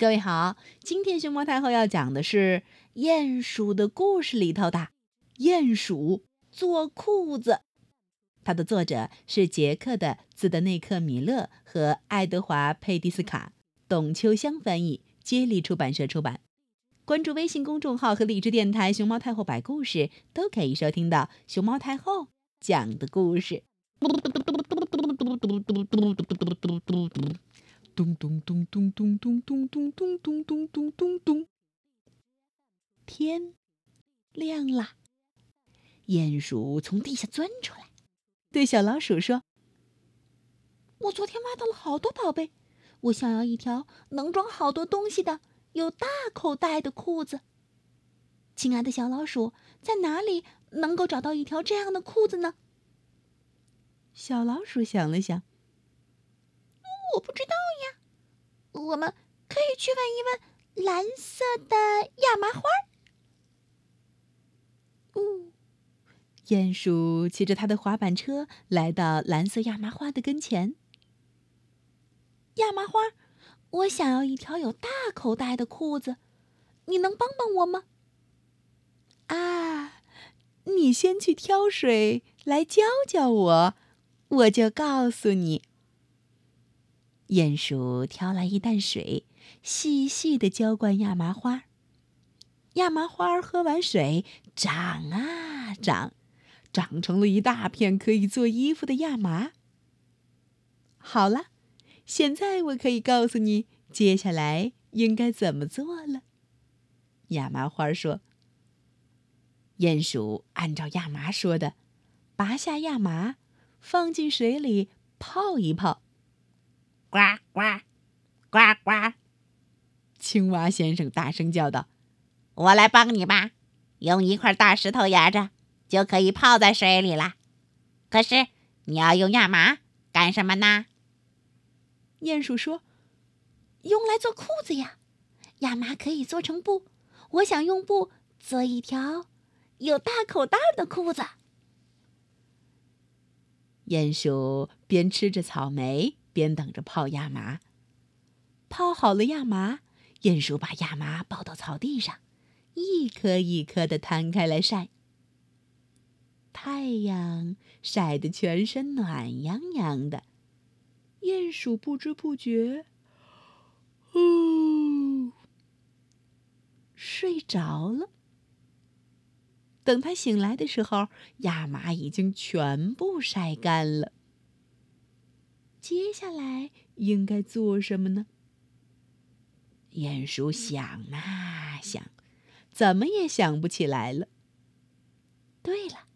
各位好，今天熊猫太后要讲的是《鼹鼠的故事》里头的《鼹鼠做裤子》，它的作者是捷克的兹德内克·米勒和爱德华·佩蒂斯卡，董秋香翻译，接力出版社出版。关注微信公众号和荔枝电台“熊猫太后摆故事”，都可以收听到熊猫太后讲的故事。咚咚咚咚咚咚咚咚咚咚咚咚咚。天亮了，鼹鼠从地下钻出来，对小老鼠说：“我昨天挖到了好多宝贝，我想要一条能装好多东西的、有大口袋的裤子。亲爱的小老鼠，在哪里能够找到一条这样的裤子呢？”小老鼠想了想。我不知，我们可以去问一问蓝色的亚麻花。哦，鼹鼠骑着他的滑板车来到蓝色亚麻花的跟前。亚麻花，我想要一条有大口袋的裤子，你能帮帮我吗？啊，你先去挑水来教教我，我就告诉你。鼹鼠挑来一担水，细细的浇灌亚麻花。亚麻花喝完水，长啊长，长成了一大片可以做衣服的亚麻。好了，现在我可以告诉你接下来应该怎么做了。亚麻花说：“鼹鼠按照亚麻说的，拔下亚麻，放进水里泡一泡。”呱呱，呱呱！青蛙先生大声叫道：“我来帮你吧，用一块大石头压着，就可以泡在水里了。可是你要用亚麻干什么呢？”鼹鼠说：“用来做裤子呀，亚麻可以做成布。我想用布做一条有大口袋的裤子。”鼹鼠边吃着草莓。边等着泡亚麻，泡好了亚麻，鼹鼠把亚麻抱到草地上，一颗一颗的摊开来晒。太阳晒得全身暖洋洋的，鼹鼠不知不觉，哦，睡着了。等他醒来的时候，亚麻已经全部晒干了。接下来应该做什么呢？鼹鼠想啊想，怎么也想不起来了。对了，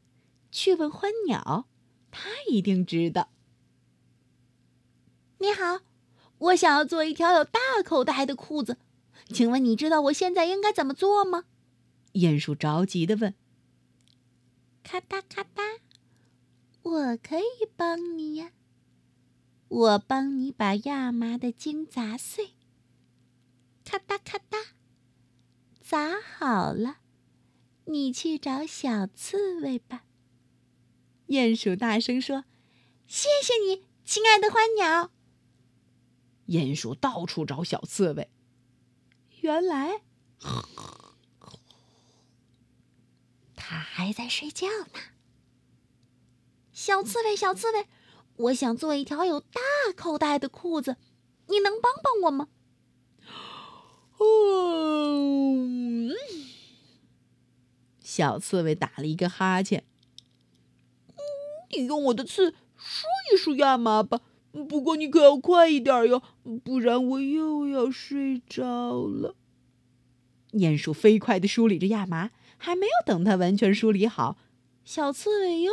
去问欢鸟，它一定知道。你好，我想要做一条有大口袋的裤子，请问你知道我现在应该怎么做吗？鼹鼠着急的问。咔嗒咔嗒，我可以帮你呀。我帮你把亚麻的茎砸碎，咔嗒咔嗒，砸好了，你去找小刺猬吧。鼹鼠大声说：“谢谢你，亲爱的欢鸟。”鼹鼠到处找小刺猬，原来它还在睡觉呢。小刺猬，小刺猬。我想做一条有大口袋的裤子，你能帮帮我吗？哦，小刺猬打了一个哈欠。你用我的刺梳一梳亚麻吧，不过你可要快一点哟，不然我又要睡着了。鼹鼠飞快地梳理着亚麻，还没有等它完全梳理好，小刺猬又。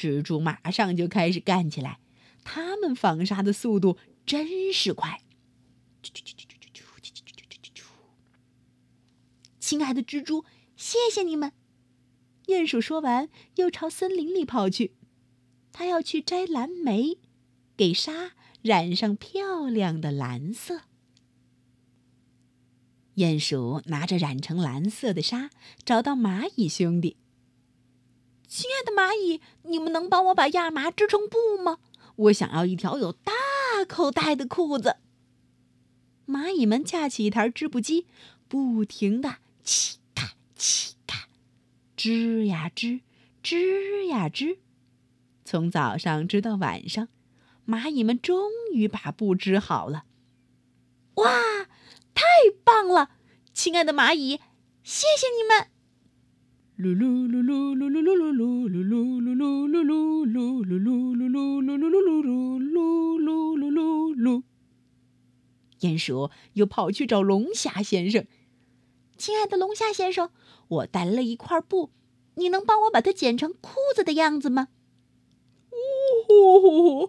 蜘蛛马上就开始干起来，它们纺纱的速度真是快。亲爱的蜘蛛，谢谢你们。鼹鼠说完，又朝森林里跑去。他要去摘蓝莓，给沙染上漂亮的蓝色。鼹鼠拿着染成蓝色的沙，找到蚂蚁兄弟。亲爱的蚂蚁，你们能帮我把亚麻织成布吗？我想要一条有大口袋的裤子。蚂蚁们架起一台织布机，不停的嘁咔嘁咔，织呀织，织呀织，从早上织到晚上，蚂蚁们终于把布织好了。哇，太棒了！亲爱的蚂蚁，谢谢你们。噜噜噜噜噜噜噜噜鼹鼠又跑去找龙虾先生。亲爱的龙虾先生，我带来了一块布，你能帮我把它剪成裤子的样子吗？哦，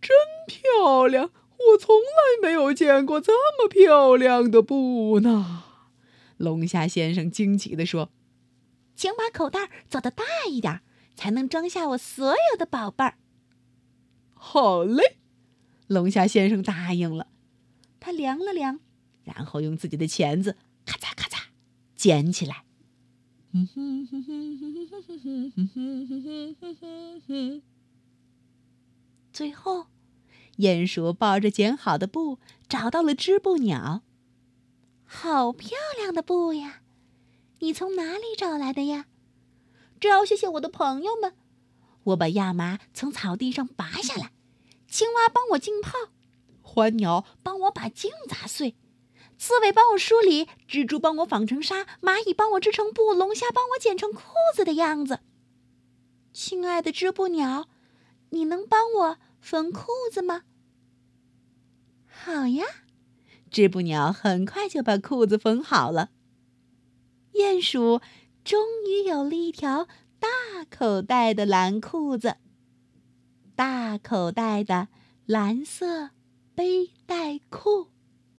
真漂亮！我从来没有见过这么漂亮的布呢。龙虾先生惊奇地说。请把口袋做得大一点，才能装下我所有的宝贝儿。好嘞，龙虾先生答应了。他量了量，然后用自己的钳子咔嚓咔嚓捡起来。最后，鼹鼠抱着捡好的布找到了织布鸟。好漂亮的布呀！你从哪里找来的呀？这要谢谢我的朋友们。我把亚麻从草地上拔下来，青蛙帮我浸泡，欢鸟帮我把茎砸碎，刺猬帮我梳理，蜘蛛帮我纺成纱，蚂蚁帮我织成布，龙虾帮我剪成裤子的样子。亲爱的织布鸟，你能帮我缝裤子吗？好呀，织布鸟很快就把裤子缝好了。鼹鼠终于有了一条大口袋的蓝裤子，大口袋的蓝色背带裤。